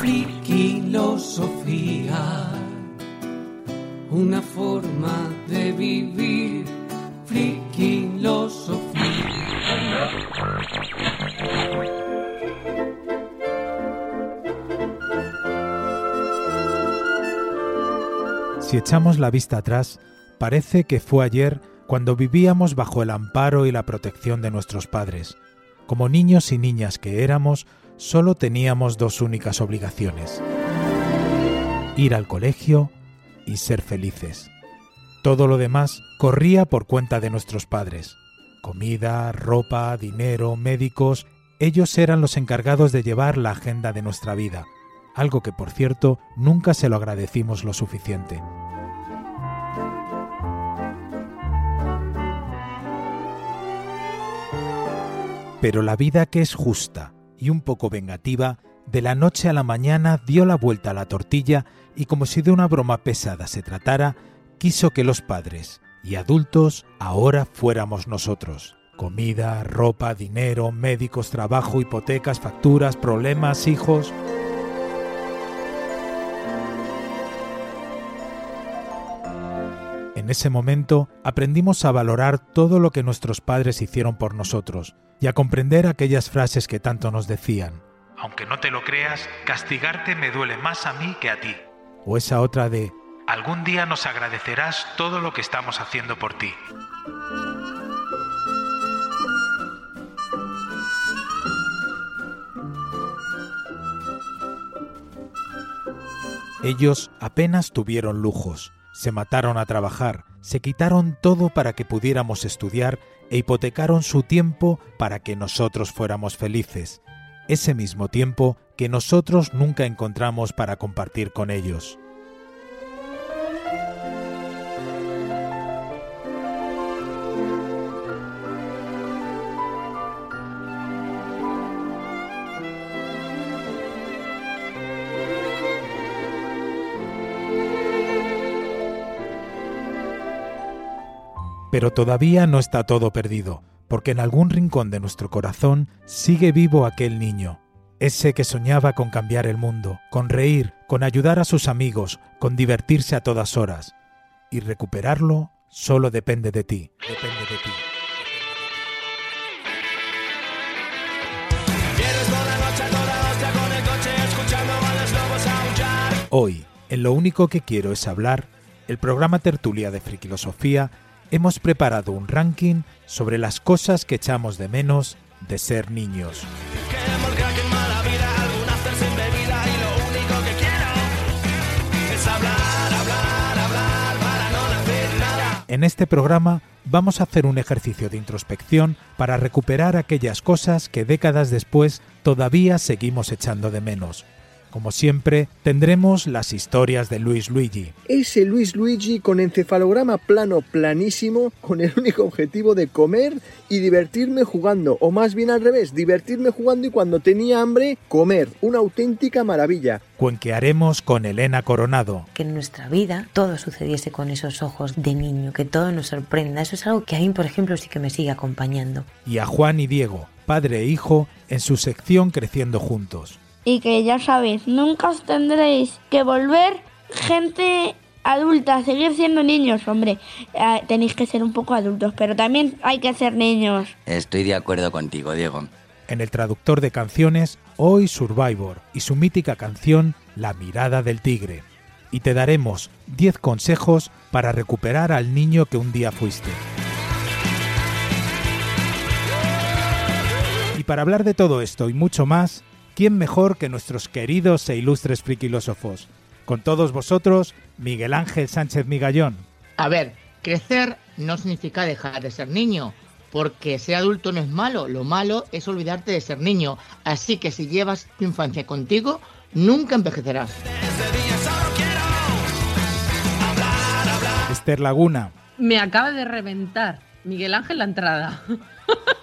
Friquilosofía, una forma de vivir. Friquilosofía. Si echamos la vista atrás, parece que fue ayer cuando vivíamos bajo el amparo y la protección de nuestros padres. Como niños y niñas que éramos, solo teníamos dos únicas obligaciones. Ir al colegio y ser felices. Todo lo demás corría por cuenta de nuestros padres. Comida, ropa, dinero, médicos, ellos eran los encargados de llevar la agenda de nuestra vida, algo que por cierto nunca se lo agradecimos lo suficiente. Pero la vida que es justa y un poco vengativa, de la noche a la mañana dio la vuelta a la tortilla y como si de una broma pesada se tratara, quiso que los padres y adultos ahora fuéramos nosotros. Comida, ropa, dinero, médicos, trabajo, hipotecas, facturas, problemas, hijos. En ese momento aprendimos a valorar todo lo que nuestros padres hicieron por nosotros y a comprender aquellas frases que tanto nos decían. Aunque no te lo creas, castigarte me duele más a mí que a ti. O esa otra de, algún día nos agradecerás todo lo que estamos haciendo por ti. Ellos apenas tuvieron lujos, se mataron a trabajar, se quitaron todo para que pudiéramos estudiar e hipotecaron su tiempo para que nosotros fuéramos felices, ese mismo tiempo que nosotros nunca encontramos para compartir con ellos. Pero todavía no está todo perdido, porque en algún rincón de nuestro corazón sigue vivo aquel niño, ese que soñaba con cambiar el mundo, con reír, con ayudar a sus amigos, con divertirse a todas horas. Y recuperarlo solo depende de ti, depende de ti. Hoy, en lo único que quiero es hablar, el programa Tertulia de Friquilosofía hemos preparado un ranking sobre las cosas que echamos de menos de ser niños. En este programa vamos a hacer un ejercicio de introspección para recuperar aquellas cosas que décadas después todavía seguimos echando de menos. Como siempre, tendremos las historias de Luis Luigi. Ese Luis Luigi con encefalograma plano planísimo, con el único objetivo de comer y divertirme jugando, o más bien al revés, divertirme jugando y cuando tenía hambre, comer. Una auténtica maravilla. Cuenquearemos con Elena Coronado. Que en nuestra vida todo sucediese con esos ojos de niño, que todo nos sorprenda. Eso es algo que a mí, por ejemplo, sí que me sigue acompañando. Y a Juan y Diego, padre e hijo, en su sección Creciendo Juntos y que ya sabéis, nunca os tendréis que volver gente adulta, seguir siendo niños, hombre. Eh, tenéis que ser un poco adultos, pero también hay que ser niños. Estoy de acuerdo contigo, Diego. En el traductor de canciones, hoy Survivor y su mítica canción La mirada del tigre. Y te daremos 10 consejos para recuperar al niño que un día fuiste. Y para hablar de todo esto y mucho más, ¿quién mejor que nuestros queridos e ilustres friquilósofos? Con todos vosotros, Miguel Ángel Sánchez Migallón. A ver, crecer no significa dejar de ser niño, porque ser adulto no es malo, lo malo es olvidarte de ser niño. Así que si llevas tu infancia contigo, nunca envejecerás. Esther Laguna. Me acaba de reventar Miguel Ángel la entrada.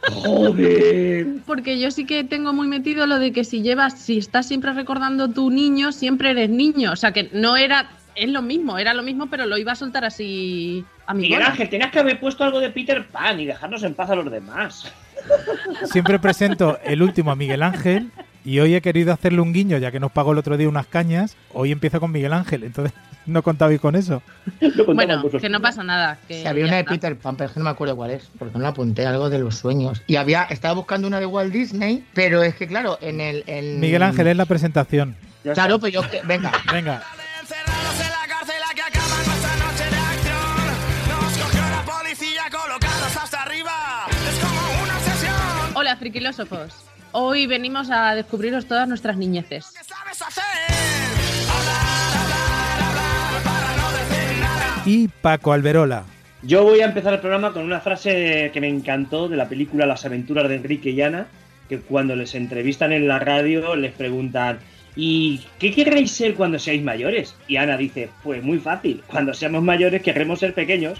Joder. Porque yo sí que tengo muy metido lo de que si llevas, si estás siempre recordando tu niño, siempre eres niño. O sea que no era, es lo mismo, era lo mismo, pero lo iba a soltar así a mi Miguel bola. Ángel, tenías que haber puesto algo de Peter Pan y dejarnos en paz a los demás. Siempre presento el último a Miguel Ángel y hoy he querido hacerle un guiño, ya que nos pagó el otro día unas cañas. Hoy empieza con Miguel Ángel, entonces no contabais con eso. Bueno, que no pasa nada. Que Sí, había una de está. Peter Pan, pero es que no me acuerdo cuál es, porque no la apunté, algo de los sueños. Y había, estaba buscando una de Walt Disney, pero es que claro, en el... en- Miguel Ángel es la presentación. Claro, pues yo... que- Venga. Venga. Hola, friquilósofos. Hoy venimos a descubriros todas nuestras niñeces. Y Paco Alberola. Yo voy a empezar el programa con una frase que me encantó de la película Las aventuras de Enrique y Ana, que cuando les entrevistan en la radio les preguntan ¿Y qué querréis ser cuando seáis mayores? Y Ana dice, pues muy fácil, cuando seamos mayores querremos ser pequeños.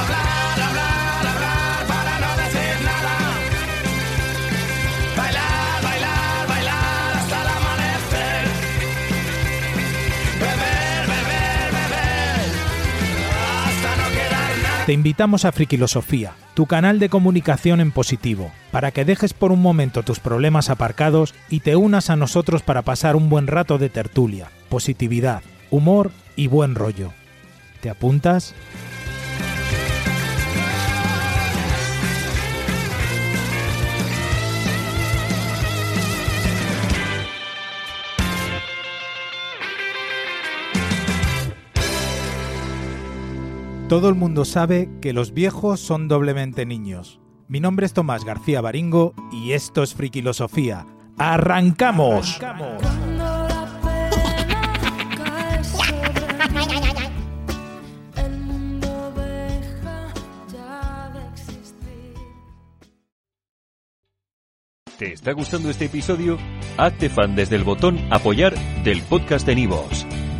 Te invitamos a Frikilosofía, tu canal de comunicación en positivo, para que dejes por un momento tus problemas aparcados y te unas a nosotros para pasar un buen rato de tertulia, positividad, humor y buen rollo. ¿Te apuntas? Todo el mundo sabe que los viejos son doblemente niños. Mi nombre es Tomás García Baringo y esto es Frikilosofía. ¡Arrancamos! ¿Te está gustando este episodio? Hazte fan desde el botón Apoyar del podcast de Nivos.